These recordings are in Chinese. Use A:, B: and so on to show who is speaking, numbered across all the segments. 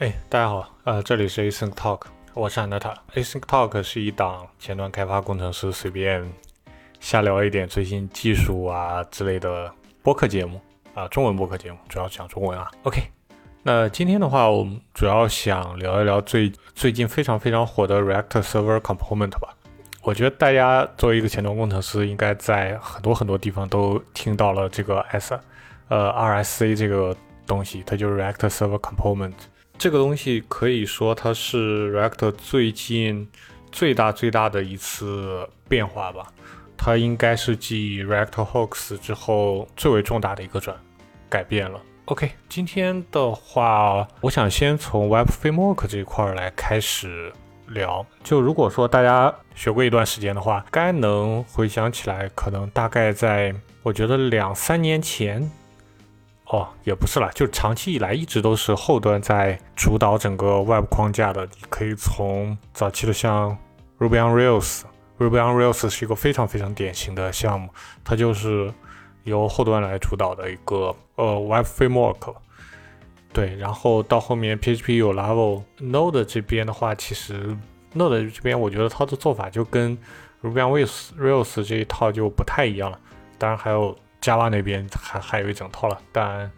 A: 哎，大家好，呃，这里是 Async Talk，我是安德塔。Async Talk 是一档前端开发工程师随便瞎聊一点最新技术啊之类的播客节目啊，中文播客节目，主要讲中文啊。OK，那今天的话，我们主要想聊一聊最最近非常非常火的 React Server Component 吧。我觉得大家作为一个前端工程师，应该在很多很多地方都听到了这个 S，呃，RSC 这个东西，它就是 React Server Component。这个东西可以说它是 React 最近最大最大的一次变化吧，它应该是继 React Hooks 之后最为重大的一个转改变了。OK，今天的话，我想先从 Web Framework 这一块来开始聊。就如果说大家学过一段时间的话，该能回想起来，可能大概在我觉得两三年前。哦，也不是了，就长期以来一直都是后端在主导整个 Web 框架的。你可以从早期的像 Ruby on Rails，Ruby on Rails 是一个非常非常典型的项目，它就是由后端来主导的一个呃 Web Framework。对，然后到后面 PHP 有 Level Node 这边的话，其实 Node 这边我觉得它的做法就跟 Ruby on Rails 这一套就不太一样了。当然还有。Java 那边还还有一整套了，但，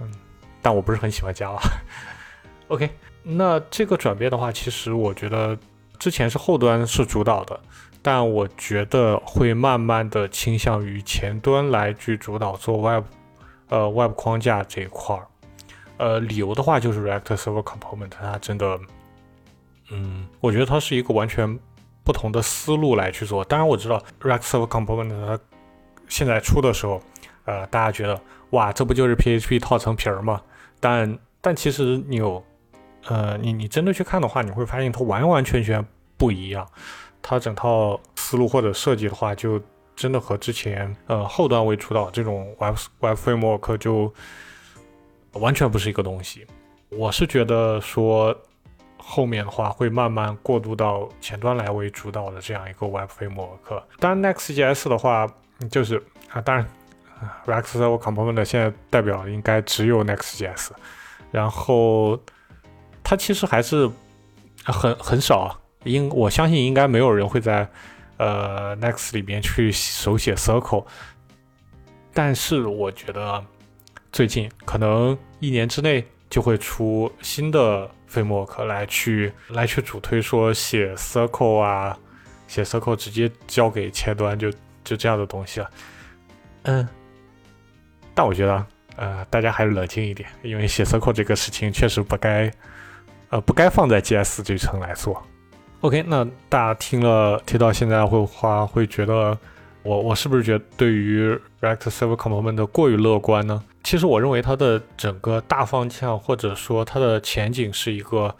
A: 嗯，但我不是很喜欢 Java。OK，那这个转变的话，其实我觉得之前是后端是主导的，但我觉得会慢慢的倾向于前端来去主导做 Web，呃，Web 框架这一块儿。呃，理由的话就是 React Server Component 它真的，嗯，我觉得它是一个完全不同的思路来去做。当然我知道 React Server Component 它现在出的时候，呃，大家觉得哇，这不就是 PHP 套层皮儿吗？但但其实你有，呃，你你真的去看的话，你会发现它完完全全不一样。它整套思路或者设计的话，就真的和之前呃后端为主导这种 Web Web Framework 就完全不是一个东西。我是觉得说后面的话会慢慢过渡到前端来为主导的这样一个 Web Framework。当然 Next.js 的话。就是啊，当然，React Server Component 现在代表应该只有 Next.js，然后它其实还是很很少，应我相信应该没有人会在呃 Next 里面去手写 Circle，但是我觉得最近可能一年之内就会出新的 framework 来去来去主推说写 Circle 啊，写 Circle 直接交给前端就。就这样的东西了，嗯，但我觉得，呃，大家还是冷静一点，因为写 circle 这个事情确实不该，呃，不该放在 GS 这层来做。OK，那大家听了听到现在会话，会觉得我我是不是觉得对于 React Server Component 过于乐观呢？其实我认为它的整个大方向或者说它的前景是一个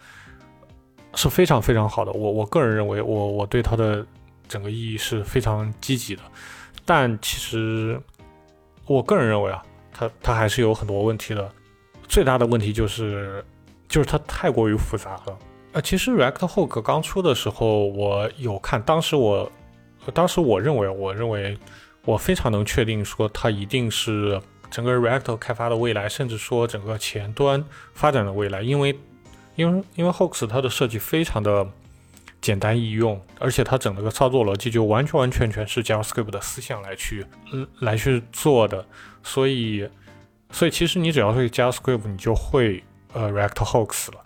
A: 是非常非常好的。我我个人认为，我我对它的。整个意义是非常积极的，但其实我个人认为啊，它它还是有很多问题的。最大的问题就是，就是它太过于复杂了。呃，其实 React Hook 刚出的时候，我有看，当时我，当时我认为，我认为我非常能确定说，它一定是整个 React 开发的未来，甚至说整个前端发展的未来，因为，因为，因为 Hooks 它的设计非常的。简单易用，而且它整个操作逻辑就完全完全全是 JavaScript 的思想来去，嗯，来去做的。所以，所以其实你只要会 JavaScript，你就会呃 React Hooks 了。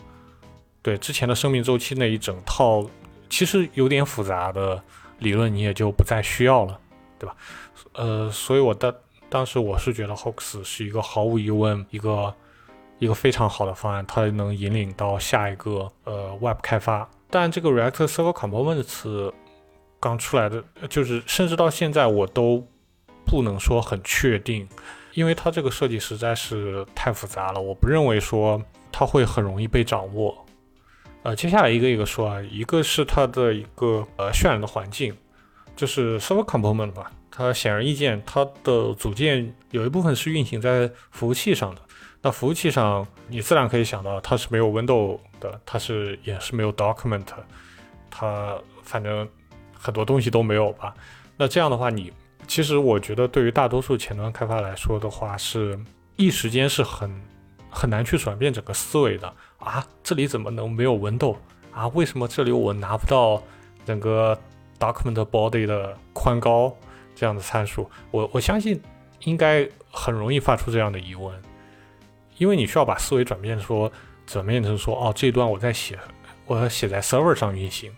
A: 对，之前的生命周期那一整套其实有点复杂的理论，你也就不再需要了，对吧？呃，所以我当当时我是觉得 Hooks 是一个毫无疑问一个一个非常好的方案，它能引领到下一个呃 Web 开发。但这个 React Server Components 刚出来的，就是甚至到现在我都不能说很确定，因为它这个设计实在是太复杂了，我不认为说它会很容易被掌握。呃，接下来一个一个说啊，一个是它的一个呃渲染的环境，就是 Server Components 吧，它显而易见，它的组件有一部分是运行在服务器上的。那服务器上，你自然可以想到，它是没有 Window 的，它是也是没有 Document，它反正很多东西都没有吧。那这样的话，你其实我觉得对于大多数前端开发来说的话，是一时间是很很难去转变整个思维的啊，这里怎么能没有 window 啊？为什么这里我拿不到整个 document body 的宽高这样的参数？我我相信应该很容易发出这样的疑问，因为你需要把思维转变说转变成说哦，这一段我在写，我要写在 server 上运行。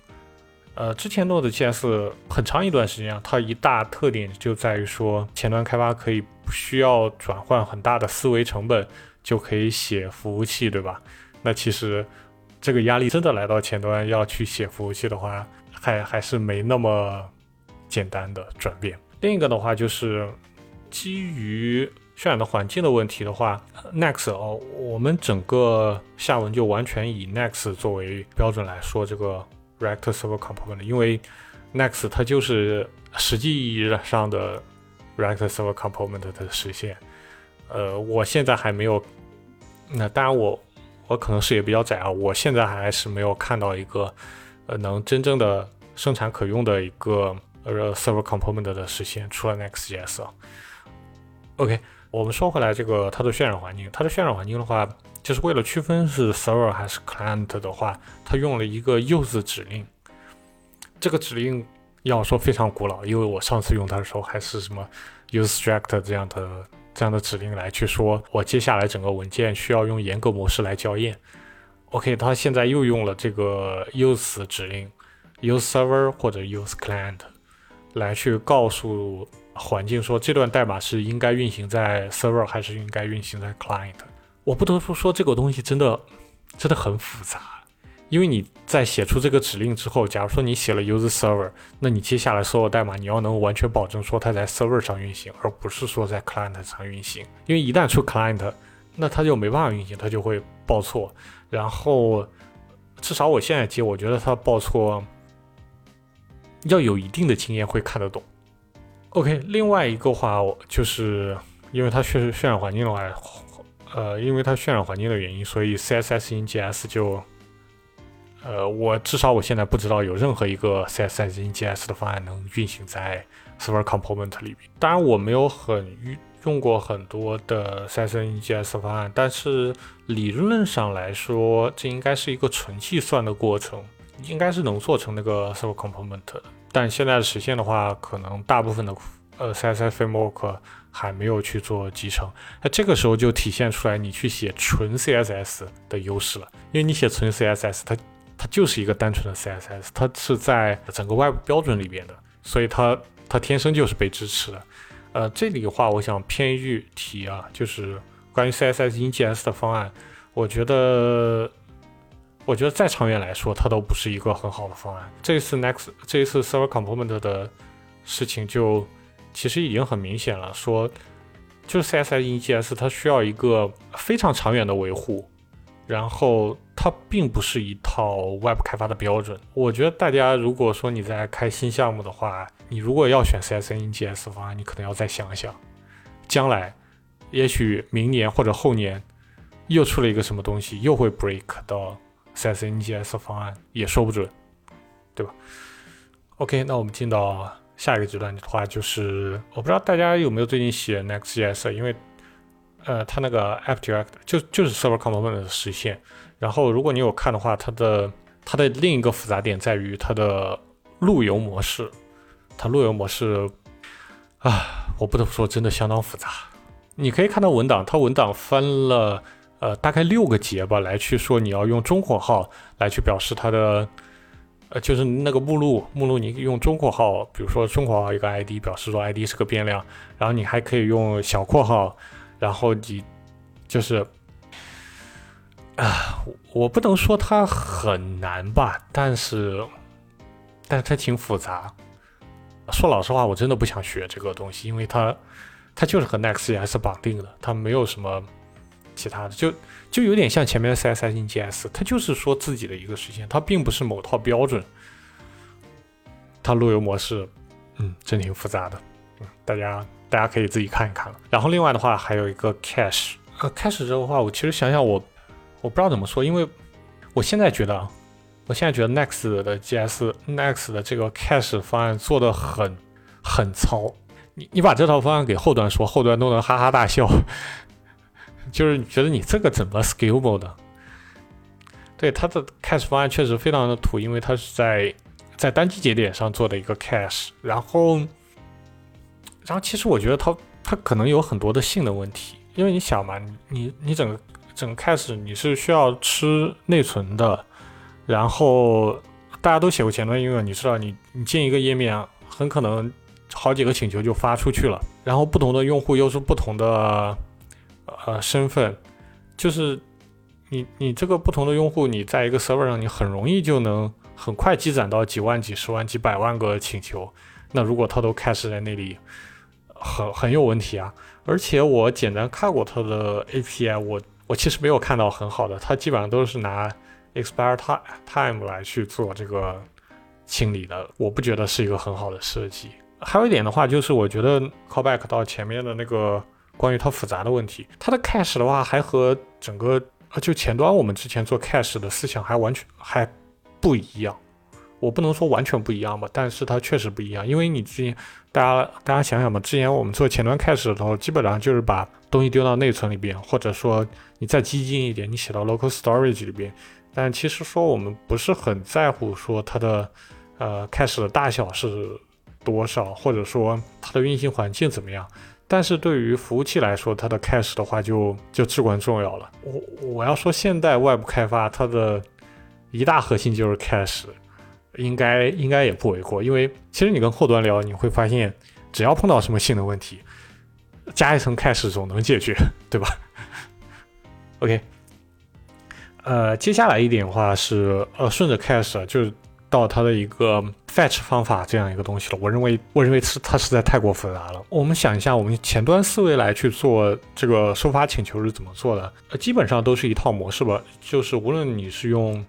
A: 呃，之前 Node.js 很长一段时间啊，它一大特点就在于说前端开发可以不需要转换很大的思维成本就可以写服务器，对吧？那其实这个压力真的来到前端要去写服务器的话，还还是没那么简单的转变。另一个的话就是基于渲染的环境的问题的话，Next 哦，我们整个下文就完全以 Next 作为标准来说这个。React Server Component，因为 Next 它就是实际意义上的 React Server Component 的实现。呃，我现在还没有，那当然我我可能视野比较窄啊，我现在还是没有看到一个呃能真正的生产可用的一个呃 Server Component 的实现，除了 Next.js。OK，我们说回来，这个它的渲染环境，它的渲染环境的话。就是为了区分是 server 还是 client 的话，它用了一个 use 指令。这个指令要说非常古老，因为我上次用它的时候还是什么 use struct 这样的这样的指令来去说，我接下来整个文件需要用严格模式来校验。OK，它现在又用了这个 use 指令，use server 或者 use client 来去告诉环境说这段代码是应该运行在 server 还是应该运行在 client。我不得不说，这个东西真的真的很复杂，因为你在写出这个指令之后，假如说你写了 use server，那你接下来所有代码你要能完全保证说它在 server 上运行，而不是说在 client 上运行，因为一旦出 client，那它就没办法运行，它就会报错。然后至少我现在接，我觉得它报错要有一定的经验会看得懂。OK，另外一个话，我就是因为它渲染渲染环境的话。呃，因为它渲染环境的原因，所以 CSS in JS 就，呃，我至少我现在不知道有任何一个 CSS in JS 的方案能运行在 Server Component 里边。当然，我没有很用过很多的 CSS in JS 方案，但是理论上来说，这应该是一个纯计算的过程，应该是能做成那个 sub component 的。但现在实现的话，可能大部分的呃 CSS Framework。还没有去做集成，那这个时候就体现出来你去写纯 CSS 的优势了，因为你写纯 CSS，它它就是一个单纯的 CSS，它是在整个外部标准里边的，所以它它天生就是被支持的。呃，这里的话，我想偏一句提啊，就是关于 CSS in JS 的方案，我觉得我觉得再长远来说，它都不是一个很好的方案。这一次 Next 这一次 Server Component 的事情就。其实已经很明显了，说就是 CSS In GS 它需要一个非常长远的维护，然后它并不是一套 Web 开发的标准。我觉得大家如果说你在开新项目的话，你如果要选 CSS In GS 方案，你可能要再想想，将来也许明年或者后年又出了一个什么东西，又会 break 到 CSNGS 方案，也说不准，对吧？OK，那我们进到。下一个阶段的话，就是我不知道大家有没有最近写 Next.js，因为呃，它那个 App.Direct 就就是 Server Component 的实现。然后如果你有看的话，它的它的另一个复杂点在于它的路由模式。它路由模式啊，我不得不说真的相当复杂。你可以看到文档，它文档分了呃大概六个节吧，来去说你要用中括号来去表示它的。呃，就是那个目录，目录你用中括号，比如说中括号一个 ID，表示说 ID 是个变量，然后你还可以用小括号，然后你就是啊，我不能说它很难吧，但是，但是它挺复杂。说老实话，我真的不想学这个东西，因为它它就是和 Next.js 绑定的，它没有什么。其他的就就有点像前面的 CSS in JS，它就是说自己的一个实现，它并不是某套标准。它路由模式，嗯，真挺复杂的，嗯，大家大家可以自己看一看了。然后另外的话还有一个 cache，呃，cache 这个话，我其实想想我我不知道怎么说，因为我现在觉得，我现在觉得 Next 的 GS，Next 的这个 cache 方案做的很很糙。你你把这套方案给后端说，后端都能哈哈大笑。就是觉得你这个怎么 scalable 的？对，它的 cache 方案确实非常的土，因为它是在在单机节点上做的一个 cache，然后，然后其实我觉得它它可能有很多的性能问题，因为你想嘛，你你整个整个 cache 你是需要吃内存的，然后大家都写过前端应用，你知道你你建一个页面，很可能好几个请求就发出去了，然后不同的用户又是不同的呃身份，就是。你你这个不同的用户，你在一个 server 上，你很容易就能很快积攒到几万、几十万、几百万个请求。那如果他都开始在那里，很很有问题啊！而且我简单看过他的 API，我我其实没有看到很好的，他基本上都是拿 expire time time 来去做这个清理的，我不觉得是一个很好的设计。还有一点的话，就是我觉得 callback 到前面的那个关于它复杂的问题，它的 cache 的话还和整个，就前端我们之前做 cache 的思想还完全还不一样，我不能说完全不一样吧，但是它确实不一样。因为你之前大家大家想想吧，之前我们做前端 cache 的时候，基本上就是把东西丢到内存里边，或者说你再激进一点，你写到 local storage 里边。但其实说我们不是很在乎说它的呃 cache 的大小是多少，或者说它的运行环境怎么样。但是对于服务器来说，它的 cache 的话就就至关重要了。我我要说，现代外部开发它的一大核心就是 cache，应该应该也不为过。因为其实你跟后端聊，你会发现，只要碰到什么性能问题，加一层 cache 总能解决，对吧？OK，呃，接下来一点的话是，呃，顺着 cache 就。到它的一个 fetch 方法这样一个东西了，我认为，我认为是它实在太过复杂了。我们想一下，我们前端思维来去做这个收发请求是怎么做的？呃，基本上都是一套模式吧，就是无论你是用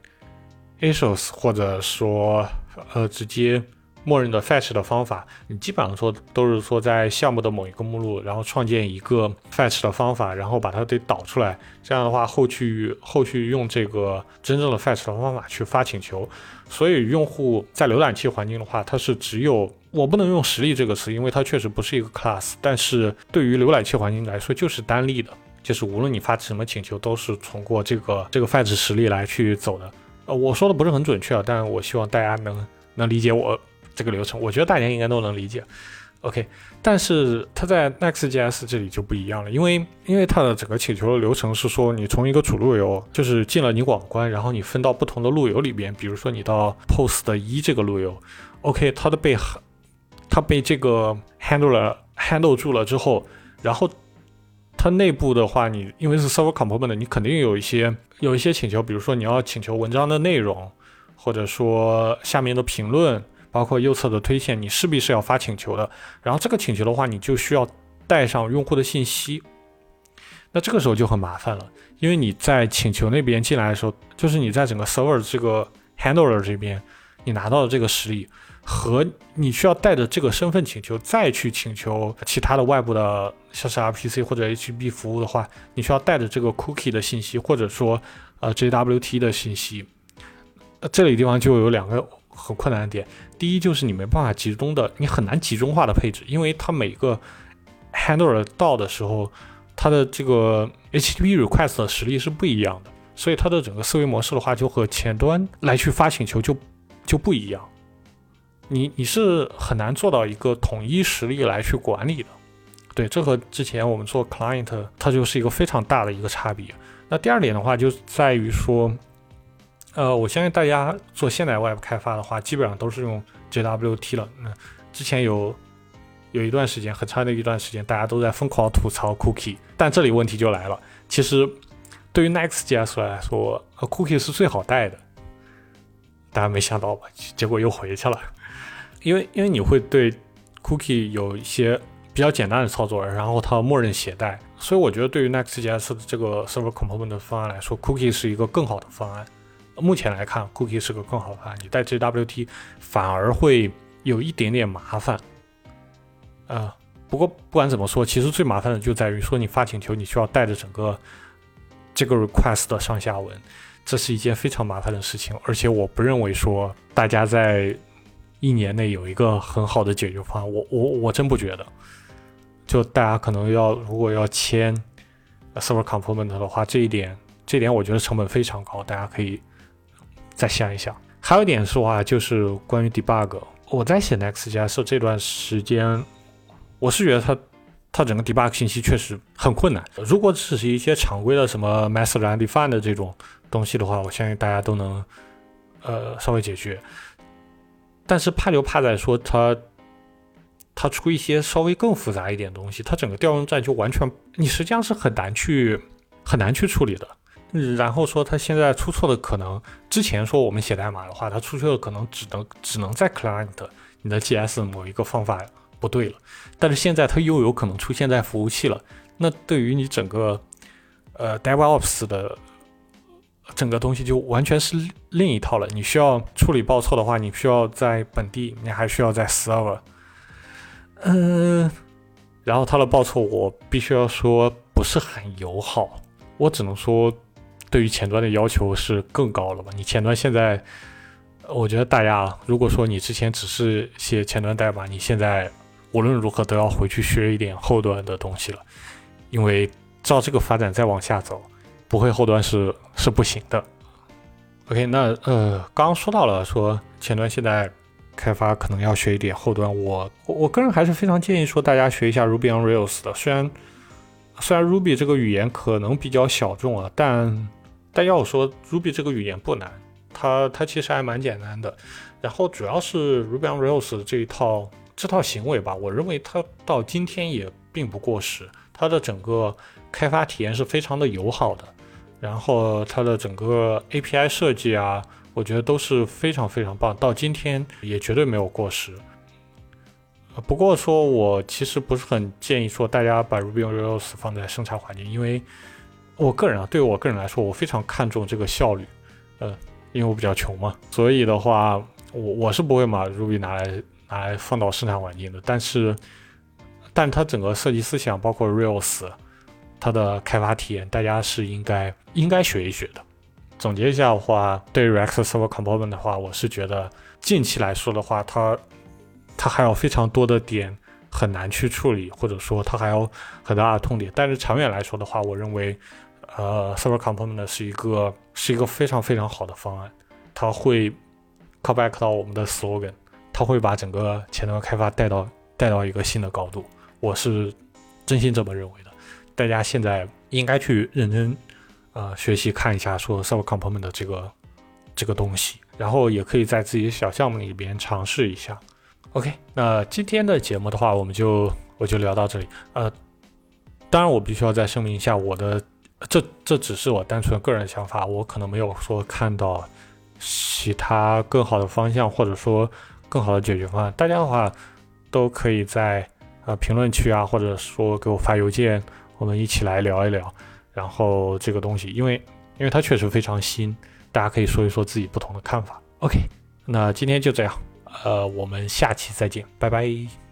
A: Asos 或者说呃直接。默认的 fetch 的方法，你基本上说都是说在项目的某一个目录，然后创建一个 fetch 的方法，然后把它给导出来。这样的话，后续后续用这个真正的 fetch 的方法去发请求。所以用户在浏览器环境的话，它是只有我不能用实例这个词，因为它确实不是一个 class。但是对于浏览器环境来说，就是单例的，就是无论你发什么请求，都是通过这个这个 fetch 实例来去走的。呃，我说的不是很准确啊，但我希望大家能能理解我。这个流程，我觉得大家应该都能理解，OK。但是它在 Next.js 这里就不一样了，因为因为它的整个请求的流程是说，你从一个主路由，就是进了你网关，然后你分到不同的路由里边，比如说你到 Post 的一这个路由，OK，它的被它被这个 handler handle 住了之后，然后它内部的话，你因为是 server component，你肯定有一些有一些请求，比如说你要请求文章的内容，或者说下面的评论。包括右侧的推荐，你势必是要发请求的。然后这个请求的话，你就需要带上用户的信息。那这个时候就很麻烦了，因为你在请求那边进来的时候，就是你在整个 server 这个 handler 这边，你拿到的这个实例，和你需要带着这个身份请求再去请求其他的外部的，像是 RPC 或者 HB 服务的话，你需要带着这个 cookie 的信息，或者说呃 JWT 的信息。这里地方就有两个。很困难的点，第一就是你没办法集中的，你很难集中化的配置，因为它每个 handler 到的时候，它的这个 HTTP request 的实力是不一样的，所以它的整个思维模式的话，就和前端来去发请求就就不一样，你你是很难做到一个统一实力来去管理的，对，这和之前我们做 client 它就是一个非常大的一个差别。那第二点的话，就在于说。呃，我相信大家做现代 Web 开发的话，基本上都是用 JWT 了。那之前有有一段时间，很长的一段时间，大家都在疯狂吐槽 Cookie。但这里问题就来了，其实对于 Next.js 来说呃，Cookie 是最好带的。大家没想到吧？结果又回去了，因为因为你会对 Cookie 有一些比较简单的操作，然后它默认携带。所以我觉得对于 Next.js 的这个 Server Component 的方案来说，Cookie 是一个更好的方案。目前来看，Cookie 是个更好的方案。你带 JWT 反而会有一点点麻烦。啊，不过不管怎么说，其实最麻烦的就在于说你发请求，你需要带着整个这个 request 的上下文，这是一件非常麻烦的事情。而且我不认为说大家在一年内有一个很好的解决方案。我我我真不觉得。就大家可能要如果要签。server component 的话，这一点这点我觉得成本非常高，大家可以再想一想。还有一点说话就是关于 debug，我在写 Next.js 这段时间，我是觉得它它整个 debug 信息确实很困难。如果只是一些常规的什么 method undefined 的这种东西的话，我相信大家都能呃稍微解决。但是怕就怕在说它它出一些稍微更复杂一点东西，它整个调用站就完全你实际上是很难去很难去处理的。然后说它现在出错的可能，之前说我们写代码的话，它出错的可能只能只能在 client 你的 GS 某一个方法不对了，但是现在它又有可能出现在服务器了。那对于你整个呃 DevOps 的整个东西就完全是另一套了。你需要处理报错的话，你需要在本地，你还需要在 server，嗯，然后它的报错我必须要说不是很友好，我只能说。对于前端的要求是更高了吧？你前端现在，我觉得大家如果说你之前只是写前端代码，你现在无论如何都要回去学一点后端的东西了，因为照这个发展再往下走，不会后端是是不行的。OK，那呃，刚刚说到了说前端现在开发可能要学一点后端，我我个人还是非常建议说大家学一下 Ruby on Rails 的，虽然虽然 Ruby 这个语言可能比较小众啊，但但要我说，Ruby 这个语言不难，它它其实还蛮简单的。然后主要是 Ruby on Rails 这一套这套行为吧，我认为它到今天也并不过时。它的整个开发体验是非常的友好的，然后它的整个 API 设计啊，我觉得都是非常非常棒，到今天也绝对没有过时。不过说我其实不是很建议说大家把 Ruby on Rails 放在生产环境，因为。我个人啊，对我个人来说，我非常看重这个效率，呃，因为我比较穷嘛，所以的话，我我是不会把 Ruby 拿来拿来放到生产环境的。但是，但它整个设计思想，包括 Rails，它的开发体验，大家是应该应该学一学的。总结一下的话，对于 React Server Component 的话，我是觉得近期来说的话，它它还有非常多的点很难去处理，或者说它还有很大的痛点。但是长远来说的话，我认为。呃，server component 是一个是一个非常非常好的方案，它会 call back 到我们的 slogan，它会把整个前端开发带到带到一个新的高度。我是真心这么认为的。大家现在应该去认真呃学习看一下说 server component 的这个这个东西，然后也可以在自己小项目里边尝试一下。OK，那今天的节目的话，我们就我就聊到这里。呃，当然我必须要再声明一下我的。这这只是我单纯个人想法，我可能没有说看到其他更好的方向，或者说更好的解决方案。大家的话都可以在呃评论区啊，或者说给我发邮件，我们一起来聊一聊。然后这个东西，因为因为它确实非常新，大家可以说一说自己不同的看法。OK，那今天就这样，呃，我们下期再见，拜拜。